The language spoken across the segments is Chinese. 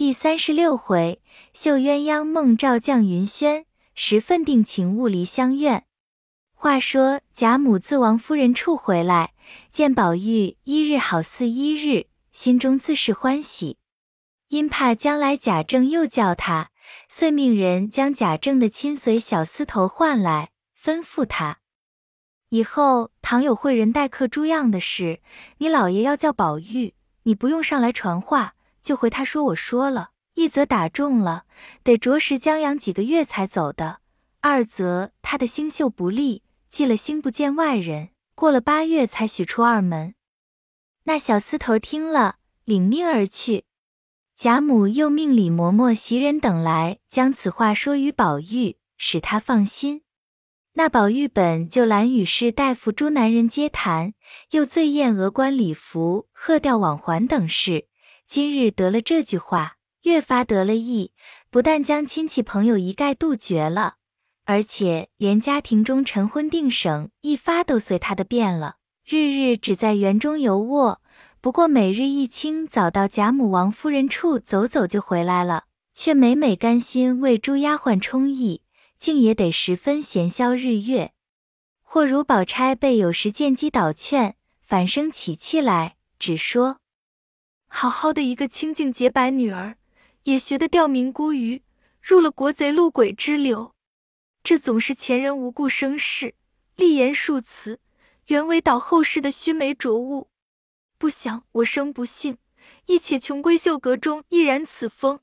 第三十六回，绣鸳鸯梦照绛云轩，十分定情物离相愿。话说贾母自王夫人处回来，见宝玉一日好似一日，心中自是欢喜。因怕将来贾政又叫他，遂命人将贾政的亲随小厮头唤来，吩咐他以后倘有会人待客诸样的事，你老爷要叫宝玉，你不用上来传话。就回他说：“我说了一则打中了，得着实将养几个月才走的；二则他的星宿不利，忌了星不见外人，过了八月才许出二门。”那小厮头听了，领命而去。贾母又命李嬷嬷、袭人等来，将此话说与宝玉，使他放心。那宝玉本就懒与士大夫诸男人接谈，又最厌额冠礼服、鹤吊网环等事。今日得了这句话，越发得了意，不但将亲戚朋友一概杜绝了，而且连家庭中晨昏定省一发都随他的变了。日日只在园中游卧，不过每日一清早到贾母、王夫人处走走就回来了，却每每甘心为诸丫鬟充役，竟也得十分闲消日月。或如宝钗被有时见机倒劝，反生起气来，只说。好好的一个清净洁白女儿，也学得吊民孤鱼，入了国贼路鬼之流。这总是前人无故生事，立言数词，原为导后世的须眉浊物。不想我生不幸，亦且穷闺秀阁中亦然此风，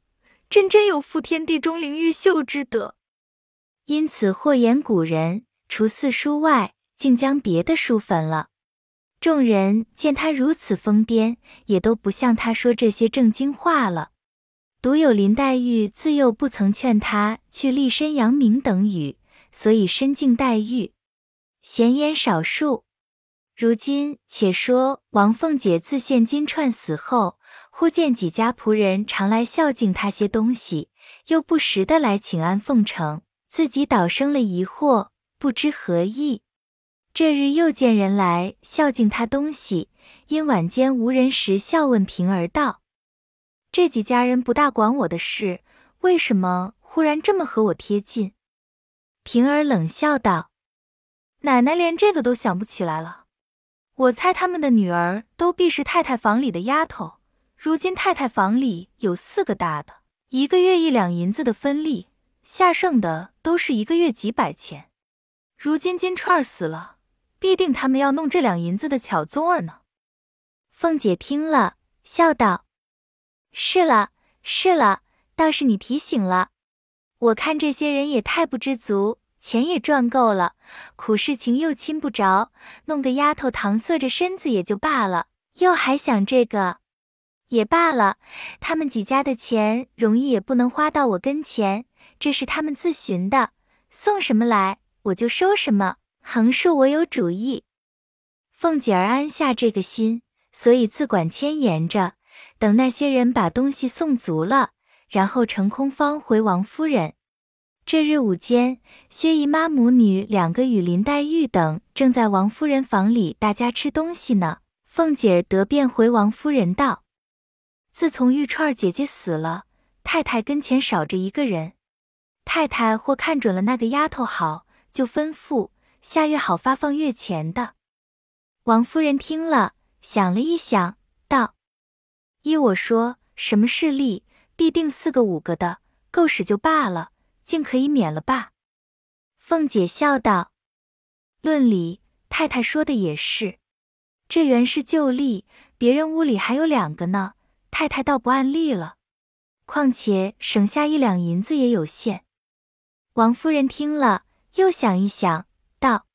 真真有负天地中灵毓秀之德。因此或言古人，除四书外，竟将别的书焚了。众人见他如此疯癫，也都不向他说这些正经话了。独有林黛玉自幼不曾劝他去立身扬名等语，所以深敬黛玉，闲言少述。如今且说王凤姐自献金钏死后，忽见几家仆人常来孝敬她些东西，又不时的来请安奉承，自己倒生了疑惑，不知何意。这日又见人来孝敬他东西，因晚间无人时，笑问平儿道：“这几家人不大管我的事，为什么忽然这么和我贴近？”平儿冷笑道：“奶奶连这个都想不起来了。我猜他们的女儿都必是太太房里的丫头。如今太太房里有四个大的，一个月一两银子的分利，下剩的都是一个月几百钱。如今金钏儿死了。”必定他们要弄这两银子的巧宗儿呢。凤姐听了，笑道：“是了，是了，倒是你提醒了。我看这些人也太不知足，钱也赚够了，苦事情又亲不着，弄个丫头搪塞着身子也就罢了，又还想这个，也罢了。他们几家的钱容易也不能花到我跟前，这是他们自寻的，送什么来我就收什么。”横竖我有主意，凤姐儿安下这个心，所以自管牵延着，等那些人把东西送足了，然后乘空方回王夫人。这日午间，薛姨妈母女两个与林黛玉等正在王夫人房里大家吃东西呢。凤姐儿得便回王夫人道：“自从玉钏姐姐死了，太太跟前少着一个人，太太或看准了那个丫头好，就吩咐。”下月好发放月钱的，王夫人听了，想了一想，道：“依我说，什么势力，必定四个五个的，够使就罢了，竟可以免了吧？”凤姐笑道：“论理，太太说的也是，这原是旧例，别人屋里还有两个呢，太太倒不按例了。况且省下一两银子也有限。”王夫人听了，又想一想。道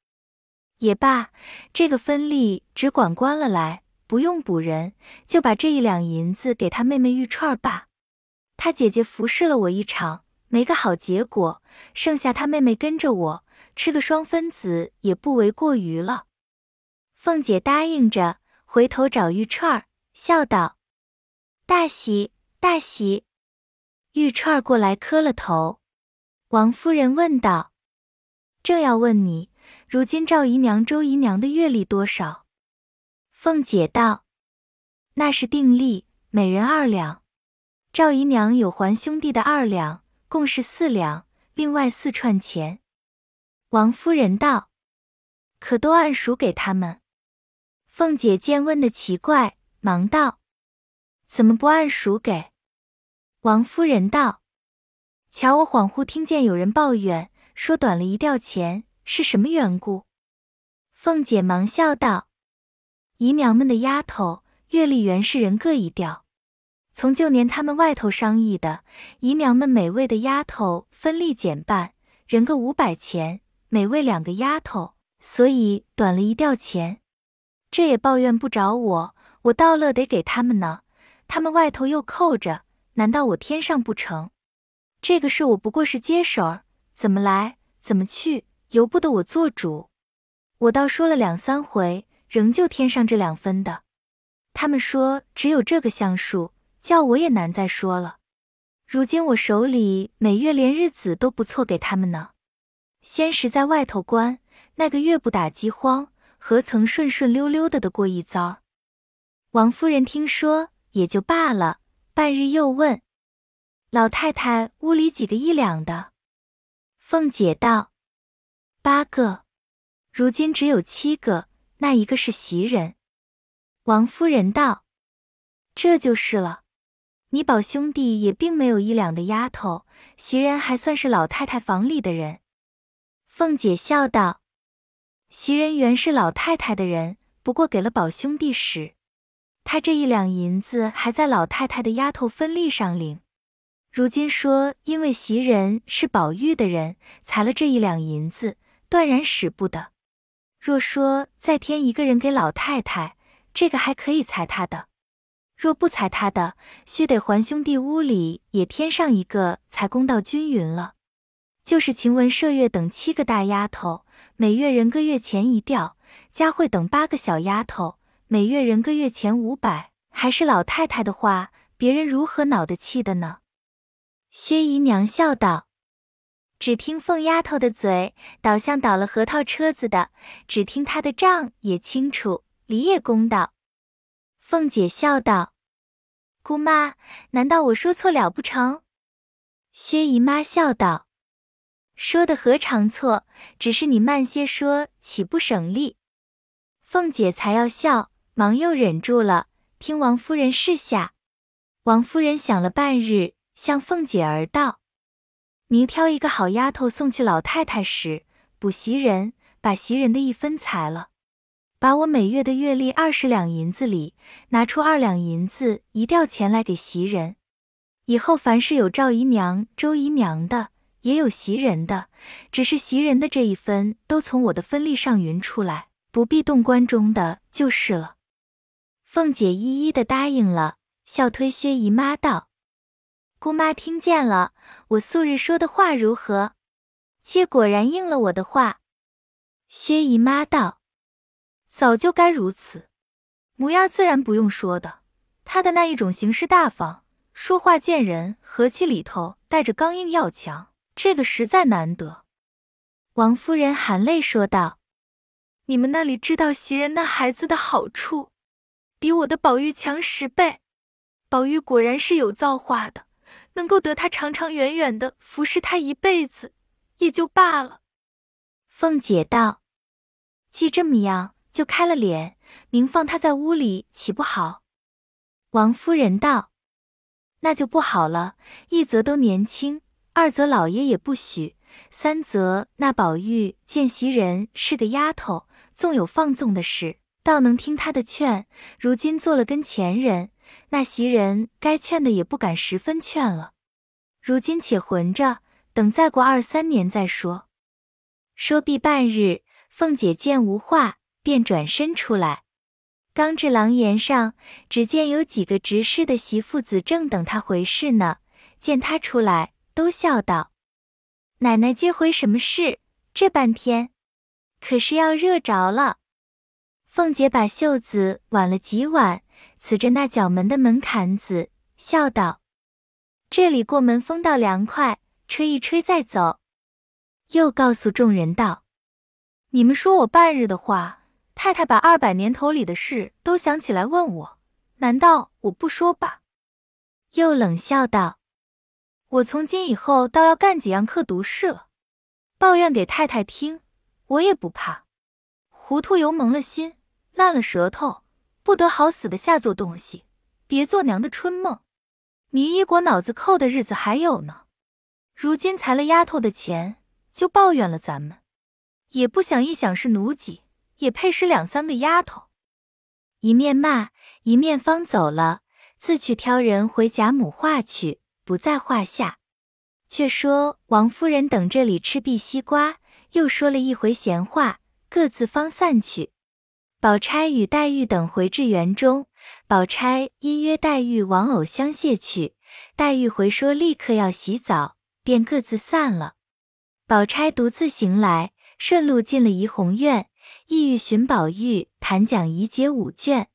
也罢，这个分利只管关了来，不用补人，就把这一两银子给他妹妹玉串吧。他姐姐服侍了我一场，没个好结果，剩下他妹妹跟着我吃个双分子，也不为过于了。凤姐答应着，回头找玉串，笑道：“大喜大喜。”玉串过来磕了头。王夫人问道：“正要问你。”如今赵姨娘、周姨娘的月例多少？凤姐道：“那是定例，每人二两。赵姨娘有还兄弟的二两，共是四两，另外四串钱。王夫人道：“可都按数给他们。”凤姐见问的奇怪，忙道：“怎么不按数给？”王夫人道：“瞧我恍惚听见有人抱怨，说短了一吊钱，是什么缘故？”凤姐忙笑道：“姨娘们的丫头月例原是人各一吊，从旧年他们外头商议的，姨娘们每位的丫头分例减半，人个五百钱，每位两个丫头，所以短了一吊钱。”这也抱怨不着我，我倒乐得给他们呢。他们外头又扣着，难道我添上不成？这个事我不过是接手儿，怎么来怎么去，由不得我做主。我倒说了两三回，仍旧添上这两分的。他们说只有这个相数，叫我也难再说了。如今我手里每月连日子都不错给他们呢。先时在外头关，那个月不打饥荒。何曾顺顺溜溜的的过一遭？王夫人听说也就罢了，半日又问老太太屋里几个一两的。凤姐道：“八个，如今只有七个，那一个是袭人。”王夫人道：“这就是了。你宝兄弟也并没有一两的丫头，袭人还算是老太太房里的人。”凤姐笑道。袭人原是老太太的人，不过给了宝兄弟使。他这一两银子还在老太太的丫头分例上领。如今说因为袭人是宝玉的人，裁了这一两银子，断然使不得。若说再添一个人给老太太，这个还可以裁他的；若不裁他的，须得还兄弟屋里也添上一个，才公道均匀了。就是晴雯、麝月等七个大丫头。每月人个月钱一吊，佳慧等八个小丫头，每月人个月钱五百，还是老太太的话，别人如何恼得气的呢？薛姨娘笑道：“只听凤丫头的嘴，倒像倒了核桃车子的；只听她的账也清楚，理也公道。”凤姐笑道：“姑妈，难道我说错了不成？”薛姨妈笑道。说的何尝错？只是你慢些说，岂不省力？凤姐才要笑，忙又忍住了，听王夫人示下。王夫人想了半日，向凤姐儿道：“明挑一个好丫头送去老太太时，补袭人，把袭人的一分裁了，把我每月的月例二十两银子里拿出二两银子一吊钱来给袭人。以后凡是有赵姨娘、周姨娘的。”也有袭人的，只是袭人的这一分都从我的分例上匀出来，不必动关中的就是了。凤姐一一的答应了，笑推薛姨妈道：“姑妈听见了，我素日说的话如何？妾果然应了我的话。”薛姨妈道：“早就该如此，模样自然不用说的。她的那一种行事大方，说话见人和气里头带着刚硬要强。”这个实在难得，王夫人含泪说道：“你们那里知道袭人那孩子的好处，比我的宝玉强十倍。宝玉果然是有造化的，能够得他长长远远的服侍他一辈子，也就罢了。”凤姐道：“既这么样，就开了脸，明放他在屋里，岂不好？”王夫人道：“那就不好了，一则都年轻。”二则老爷也不许，三则那宝玉见袭人是个丫头，纵有放纵的事，倒能听他的劝。如今做了跟前人，那袭人该劝的也不敢十分劝了。如今且混着，等再过二三年再说。说毕半日，凤姐见无话，便转身出来。刚至廊檐上，只见有几个执事的媳妇子正等她回事呢。见她出来。都笑道：“奶奶接回什么事？这半天可是要热着了。”凤姐把袖子挽了几挽，呲着那角门的门槛子，笑道：“这里过门风倒凉快，吹一吹再走。”又告诉众人道：“你们说我半日的话，太太把二百年头里的事都想起来问我，难道我不说吧？”又冷笑道：“我从今以后倒要干几样刻毒事了，抱怨给太太听，我也不怕。糊涂油蒙了心，烂了舌头，不得好死的下作东西，别做娘的春梦。你一国脑子扣的日子还有呢，如今裁了丫头的钱，就抱怨了咱们，也不想一想是奴籍，也配使两三个丫头。”一面骂，一面方走了，自去挑人回贾母话去，不在话下。却说王夫人等这里吃毕西瓜，又说了一回闲话，各自方散去。宝钗与黛玉等回至园中，宝钗因约黛玉往藕香榭去，黛玉回说立刻要洗澡，便各自散了。宝钗独自行来，顺路进了怡红院。意欲寻宝玉谈讲怡姐五卷，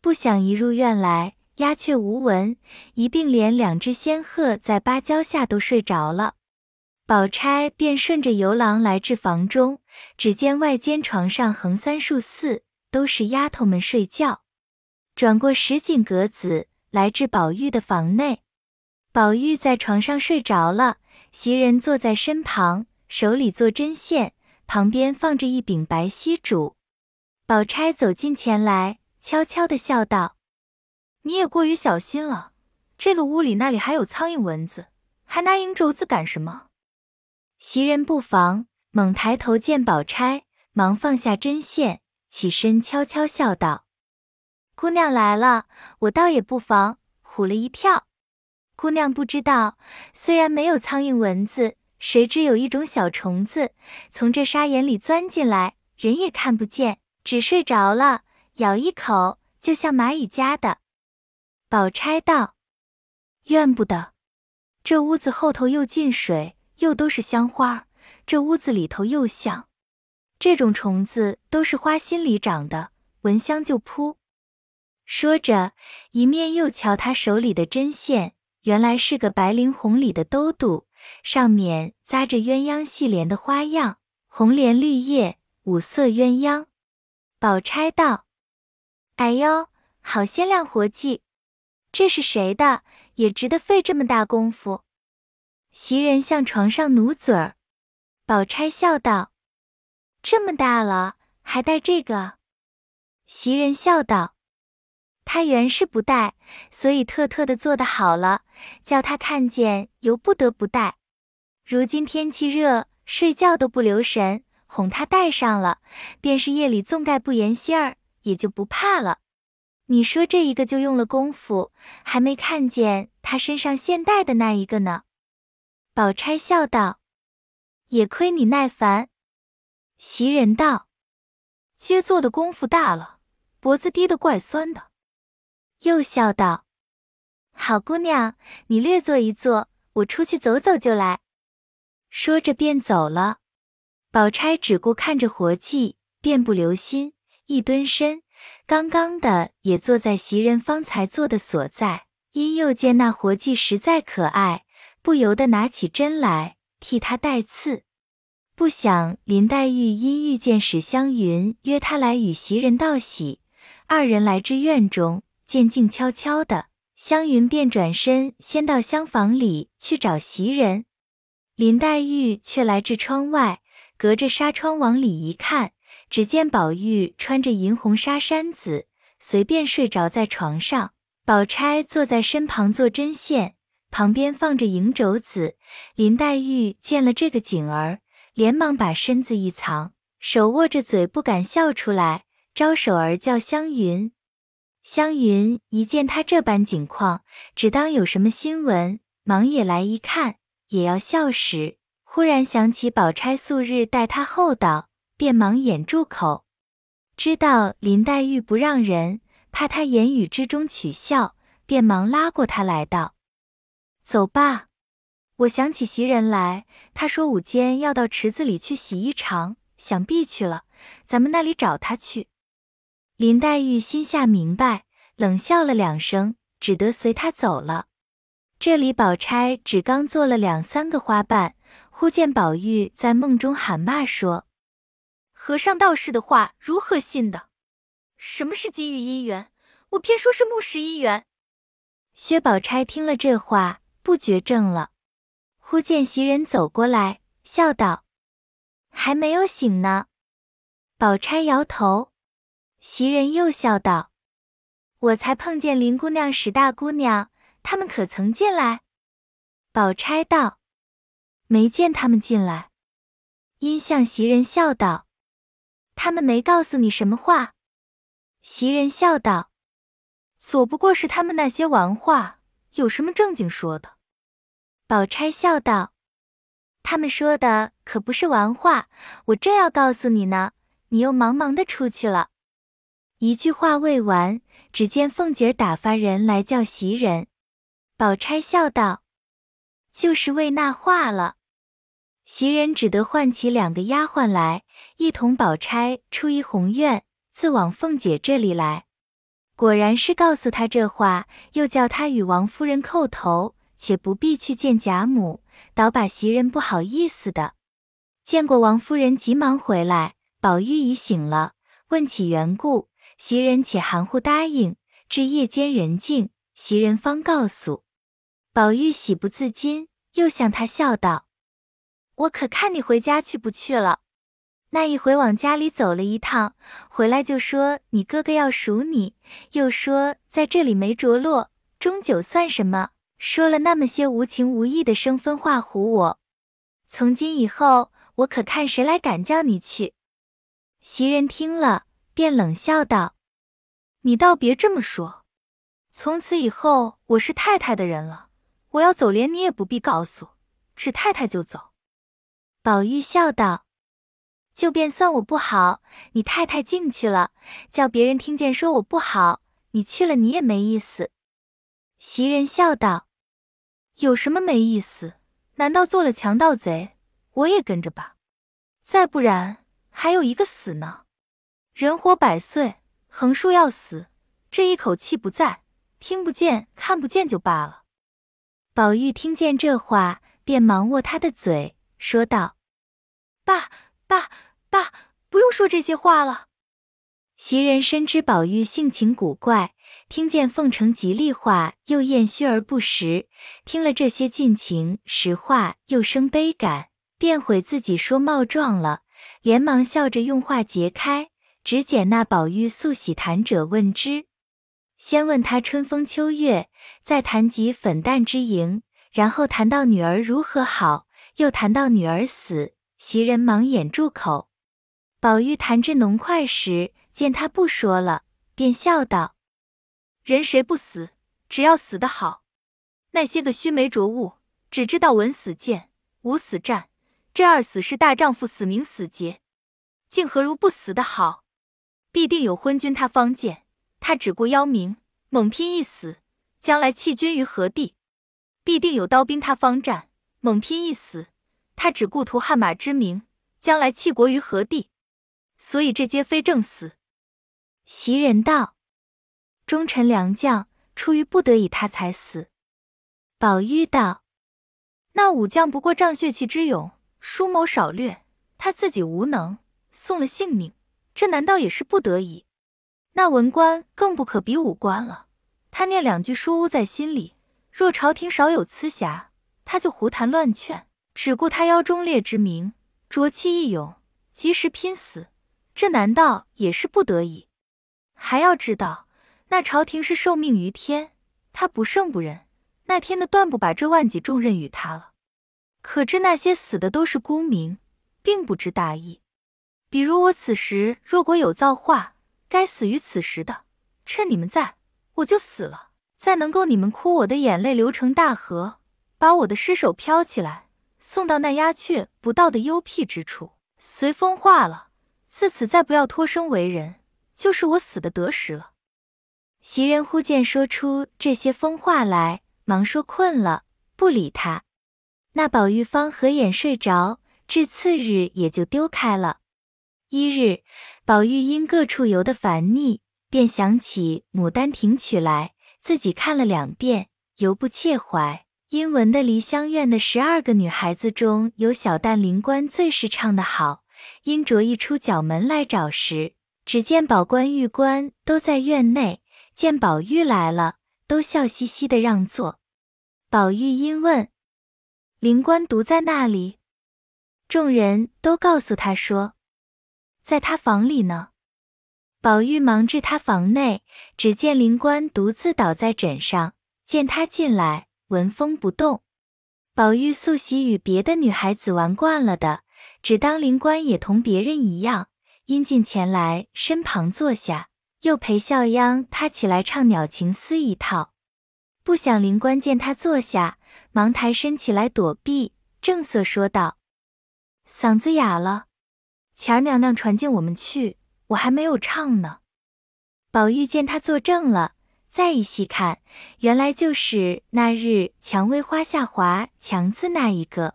不想一入院来，鸦雀无闻，一并连两只仙鹤在芭蕉下都睡着了。宝钗便顺着游廊来至房中，只见外间床上横三竖四都是丫头们睡觉。转过石井格子，来至宝玉的房内，宝玉在床上睡着了，袭人坐在身旁，手里做针线。旁边放着一柄白锡烛，宝钗走近前来，悄悄地笑道：“你也过于小心了。这个屋里那里还有苍蝇蚊子，还拿银轴子干什么？”袭人不防，猛抬头见宝钗，忙放下针线，起身悄悄笑道：“姑娘来了，我倒也不防，唬了一跳。姑娘不知道，虽然没有苍蝇蚊子。”谁知有一种小虫子从这沙眼里钻进来，人也看不见，只睡着了，咬一口就像蚂蚁夹的。宝钗道：“怨不得，这屋子后头又进水，又都是香花，这屋子里头又香。这种虫子都是花心里长的，闻香就扑。”说着，一面又瞧他手里的针线，原来是个白绫红里的兜肚。上面扎着鸳鸯戏莲的花样，红莲绿叶，五色鸳鸯。宝钗道：“哎呦，好鲜亮活计！这是谁的？也值得费这么大功夫。”袭人向床上努嘴儿，宝钗笑道：“这么大了，还戴这个？”袭人笑道：“他原是不戴，所以特特的做的好了，叫他看见，由不得不戴。”如今天气热，睡觉都不留神，哄他戴上了，便是夜里纵盖不严心儿，也就不怕了。你说这一个就用了功夫，还没看见他身上现戴的那一个呢。宝钗笑道：“也亏你耐烦。”袭人道：“接坐的功夫大了，脖子低得怪酸的。”又笑道：“好姑娘，你略坐一坐，我出去走走就来。”说着便走了，宝钗只顾看着活计，便不留心，一蹲身，刚刚的也坐在袭人方才坐的所在。因又见那活计实在可爱，不由得拿起针来替他带刺。不想林黛玉因遇见史湘云，约他来与袭人道喜，二人来至院中，见静悄悄的，湘云便转身先到厢房里去找袭人。林黛玉却来至窗外，隔着纱窗往里一看，只见宝玉穿着银红纱衫子，随便睡着在床上。宝钗坐在身旁做针线，旁边放着银轴子。林黛玉见了这个景儿，连忙把身子一藏，手握着嘴不敢笑出来，招手儿叫湘云。湘云一见他这般景况，只当有什么新闻，忙也来一看。也要笑时，忽然想起宝钗素日待他厚道，便忙掩住口。知道林黛玉不让人，怕他言语之中取笑，便忙拉过他来道：“走吧，我想起袭人来，他说午间要到池子里去洗衣裳，想必去了，咱们那里找他去。”林黛玉心下明白，冷笑了两声，只得随他走了。这里，宝钗只刚做了两三个花瓣，忽见宝玉在梦中喊骂说：“和尚道士的话如何信的？什么是金玉姻缘？我偏说是木石姻缘。”薛宝钗听了这话，不觉怔了。忽见袭人走过来，笑道：“还没有醒呢。”宝钗摇头。袭人又笑道：“我才碰见林姑娘、史大姑娘，他们可曾进来？”宝钗道：“没见他们进来。”因向袭人笑道：“他们没告诉你什么话？”袭人笑道：“左不过是他们那些玩话，有什么正经说的？”宝钗笑道：“他们说的可不是玩话，我正要告诉你呢，你又忙忙的出去了。”一句话未完，只见凤姐打发人来叫袭人。宝钗笑道：“就是为那话了。”袭人只得唤起两个丫鬟来，一同宝钗出怡红院，自往凤姐这里来。果然是告诉她这话，又叫她与王夫人叩头，且不必去见贾母，倒把袭人不好意思的。见过王夫人，急忙回来。宝玉已醒了，问起缘故。袭人且含糊答应，至夜间人静，袭人方告诉宝玉，喜不自禁，又向他笑道：“我可看你回家去不去了？那一回往家里走了一趟，回来就说你哥哥要赎你，又说在这里没着落，终究算什么？说了那么些无情无义的生分话唬我。从今以后，我可看谁来敢叫你去？”袭人听了。便冷笑道：“你倒别这么说。从此以后，我是太太的人了。我要走，连你也不必告诉，只太太就走。”宝玉笑道：“就便算我不好，你太太进去了，叫别人听见说我不好，你去了，你也没意思。”袭人笑道：“有什么没意思？难道做了强盗贼，我也跟着吧？再不然，还有一个死呢。”人活百岁，横竖要死，这一口气不在，听不见、看不见就罢了。宝玉听见这话，便忙握他的嘴，说道：“爸爸爸，不用说这些话了。”袭人深知宝玉性情古怪，听见奉承吉利话，又厌虚而不实；听了这些尽情实话，又生悲感，便悔自己说冒撞了，连忙笑着用话截开。只捡那宝玉素喜谈者问之，先问他春风秋月，再谈及粉黛之营，然后谈到女儿如何好，又谈到女儿死，袭人忙掩住口。宝玉谈至浓快时，见他不说了，便笑道：“人谁不死？只要死得好。那些个须眉浊物，只知道闻死谏，无死战。这二死是大丈夫死名死节，竟何如不死的好？”必定有昏君，他方见他只顾邀名，猛拼一死，将来弃君于何地？必定有刀兵，他方战，猛拼一死，他只顾图汗马之名，将来弃国于何地？所以这皆非正死。袭人道：“忠臣良将，出于不得已，他才死。”宝玉道：“那武将不过仗血气之勇，疏谋少略，他自己无能，送了性命。”这难道也是不得已？那文官更不可比武官了。他念两句书屋在心里，若朝廷少有疵瑕，他就胡谈乱劝，只顾他邀忠烈之名，浊气一勇，及时拼死。这难道也是不得已？还要知道，那朝廷是受命于天，他不胜不仁，那天的断不把这万几重任与他了。可知那些死的都是孤名，并不知大义。比如我此时若果有造化，该死于此时的，趁你们在，我就死了，再能够你们哭我的眼泪流成大河，把我的尸首飘起来，送到那鸦雀不到的幽僻之处，随风化了。自此再不要托生为人，就是我死的得时了。袭人忽见说出这些疯话来，忙说困了，不理他。那宝玉方合眼睡着，至次日也就丢开了。一日，宝玉因各处游的烦腻，便想起《牡丹亭曲》来，自己看了两遍，犹不切怀。因闻的梨香院的十二个女孩子中有小旦灵官最是唱得好，因着一出角门来找时，只见宝官、玉官都在院内，见宝玉来了，都笑嘻嘻的让座。宝玉因问：“灵官独在那里？”众人都告诉他说：“在他房里呢。”宝玉忙至他房内，只见灵官独自倒在枕上，见他进来，纹风不动。宝玉素喜与别的女孩子玩惯了的，只当灵官也同别人一样，因进前来身旁坐下，又陪笑央他起来唱鸟情思一套。不想灵官见他坐下，忙抬身起来躲避，正色说道：“嗓子哑了，钱儿娘娘传进我们去。”我还没有唱呢。宝玉见他坐正了，再一细看，原来就是那日蔷薇花下滑“强”字那一个。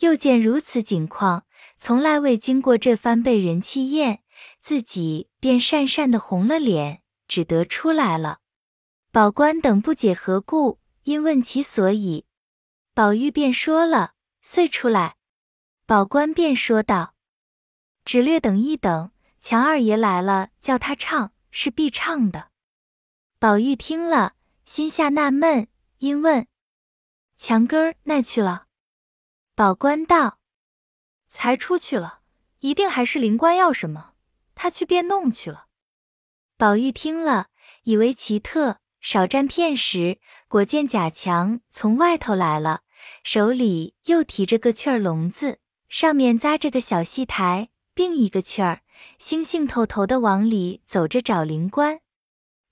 又见如此景况，从来未经过这番被人气艳，自己便讪讪的红了脸，只得出来了。宝官等不解何故，因问其所以，宝玉便说了，遂出来。宝官便说道：“只略等一等。”强二爷来了，叫他唱，是必唱的。宝玉听了，心下纳闷，因问：“强根儿那去了？”宝官道：“才出去了，一定还是灵官要什么，他去便弄去了。”宝玉听了，以为奇特，少站片时，果见贾强从外头来了，手里又提着个雀儿笼子，上面扎着个小戏台，并一个雀儿。兴兴头头的往里走着找灵官，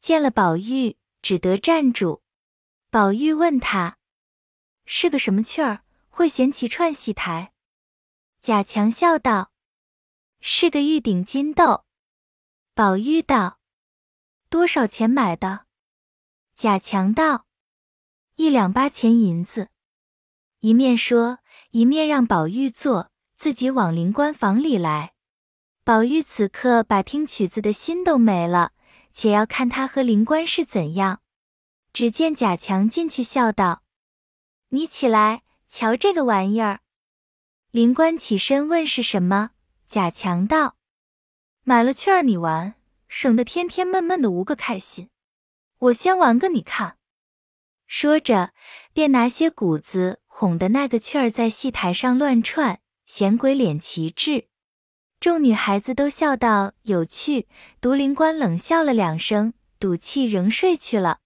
见了宝玉，只得站住。宝玉问他是个什么雀儿，会衔起串戏台？贾强笑道：“是个玉顶金豆。”宝玉道：“多少钱买的？”贾强道：“一两八钱银子。”一面说，一面让宝玉坐，自己往灵官房里来。宝玉此刻把听曲子的心都没了，且要看他和灵官是怎样。只见贾强进去笑道：“你起来瞧这个玩意儿。”灵官起身问是什么，贾强道：“买了雀儿你玩，省得天天闷闷的无个开心。我先玩个你看。”说着，便拿些谷子哄的那个雀儿在戏台上乱窜，显鬼脸奇志。众女孩子都笑道有趣，独灵官冷笑了两声，赌气仍睡去了。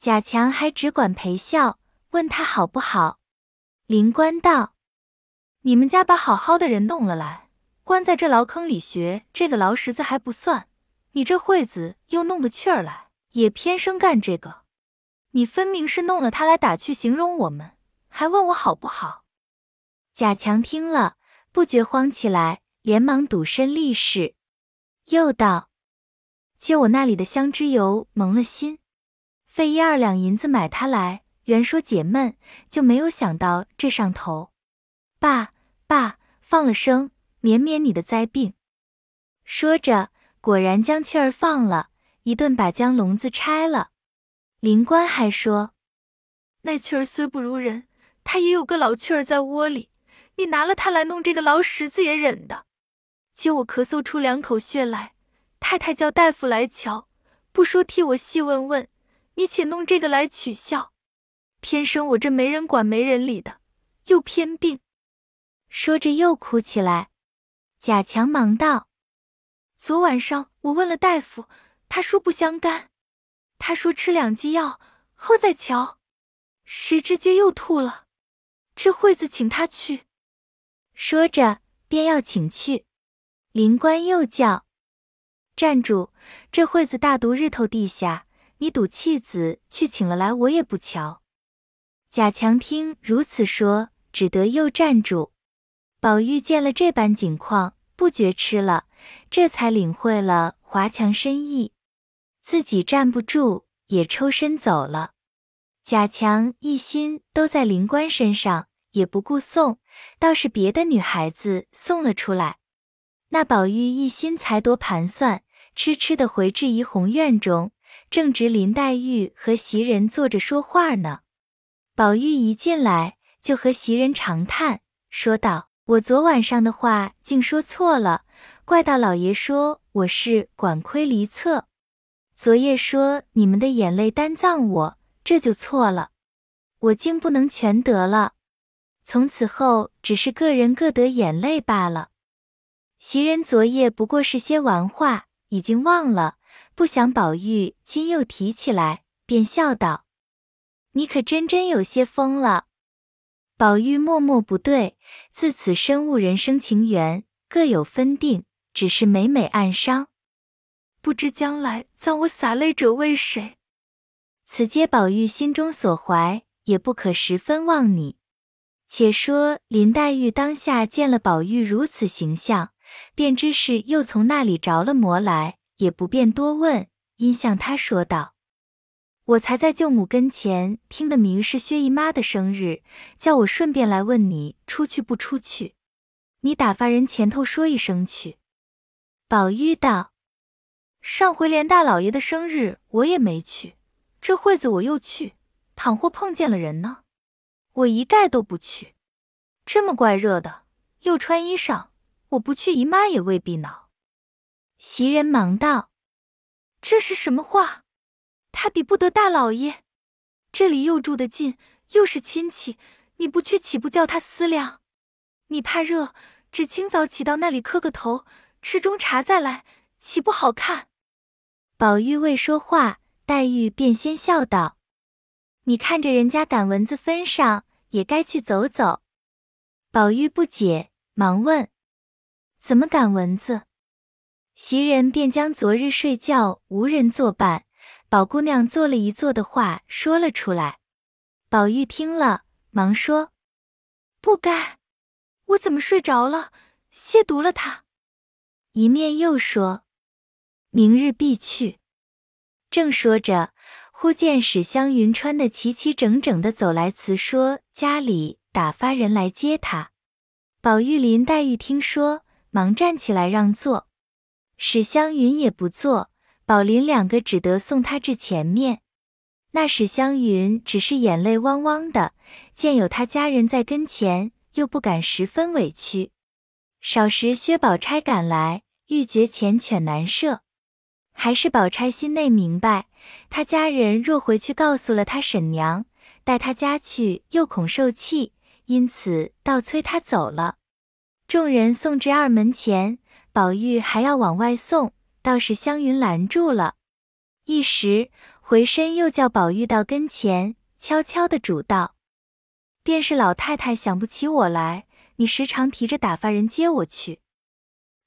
贾强还只管陪笑，问他好不好。灵官道：“你们家把好好的人弄了来，关在这牢坑里学这个牢石子还不算，你这会子又弄个趣儿来，也偏生干这个。你分明是弄了他来打趣形容我们，还问我好不好。”贾强听了，不觉慌起来。连忙赌身立誓，又道：“借我那里的香脂油蒙了心，费一二两银子买它来，原说解闷，就没有想到这上头。爸爸，放了生，免免你的灾病。”说着，果然将雀儿放了，一顿把将笼子拆了。灵官还说：“那雀儿虽不如人，它也有个老雀儿在窝里，你拿了它来弄这个牢石子也忍的。”接我咳嗽出两口血来，太太叫大夫来瞧，不说替我细问问，你且弄这个来取笑，偏生我这没人管没人理的，又偏病。说着又哭起来。贾强忙道：“昨晚上我问了大夫，他说不相干，他说吃两剂药后再瞧，谁知接又吐了。这会子请他去。”说着便要请去。灵官又叫：“站住！这会子大毒日头地下，你赌气子去请了来，我也不瞧。”贾强听如此说，只得又站住。宝玉见了这般景况，不觉吃了，这才领会了华强深意，自己站不住，也抽身走了。贾强一心都在灵官身上，也不顾送，倒是别的女孩子送了出来。那宝玉一心才多盘算，痴痴的回至怡红院中，正值林黛玉和袭人坐着说话呢。宝玉一进来，就和袭人长叹，说道：“我昨晚上的话竟说错了，怪到老爷说我是管窥离侧。昨夜说你们的眼泪单葬我，这就错了。我竟不能全得了，从此后只是个人各得眼泪罢了。袭人昨夜不过是些玩话，已经忘了，不想宝玉今又提起来，便笑道：“你可真真有些疯了。”宝玉默默不对，自此深悟人生情缘各有分定，只是每每暗伤。不知将来葬我洒泪者为谁？此皆宝玉心中所怀，也不可十分忘你。且说林黛玉当下见了宝玉如此形象，便知是又从那里着了魔来，也不便多问，因向他说道：“我才在舅母跟前听得明是薛姨妈的生日，叫我顺便来问你出去不出去。你打发人前头说一声去。”宝玉道。上回连大老爷的生日我也没去，这会子我又去，倘或碰见了人呢，我一概都不去。这么怪热的，又穿衣裳，我不去，姨妈也未必恼。袭人忙道：“这是什么话？他比不得大老爷，这里又住得近，又是亲戚，你不去岂不叫他思量？你怕热，只清早起到那里磕个头，吃中茶再来，岂不好看？”宝玉未说话，黛玉便先笑道：“你看着人家赶蚊子分上，也该去走走。”宝玉不解，忙问：“怎么赶蚊子？”袭人便将昨日睡觉无人作伴，宝姑娘做了一做的话说了出来。宝玉听了，忙说：“不该，我怎么睡着了，亵渎了他？”一面又说。明日必去。正说着，忽见史湘云穿的齐齐整整的走来，辞说家里打发人来接他。宝玉、林黛玉听说，忙站起来让座。史湘云也不坐，宝林两个只得送他至前面。那史湘云只是眼泪汪汪的，见有他家人在跟前，又不敢十分委屈。少时薛宝钗赶来，欲绝缱绻难舍。还是宝钗心内明白，他家人若回去告诉了他婶娘，带他家去又恐受气，因此倒催他走了。众人送至二门前，宝玉还要往外送，倒是湘云拦住了。一时回身又叫宝玉到跟前，悄悄的嘱道：“便是老太太想不起我来，你时常提着打发人接我去。”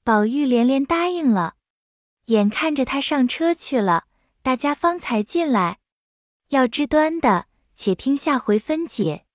宝玉连连答应了。眼看着他上车去了，大家方才进来。要知端的，且听下回分解。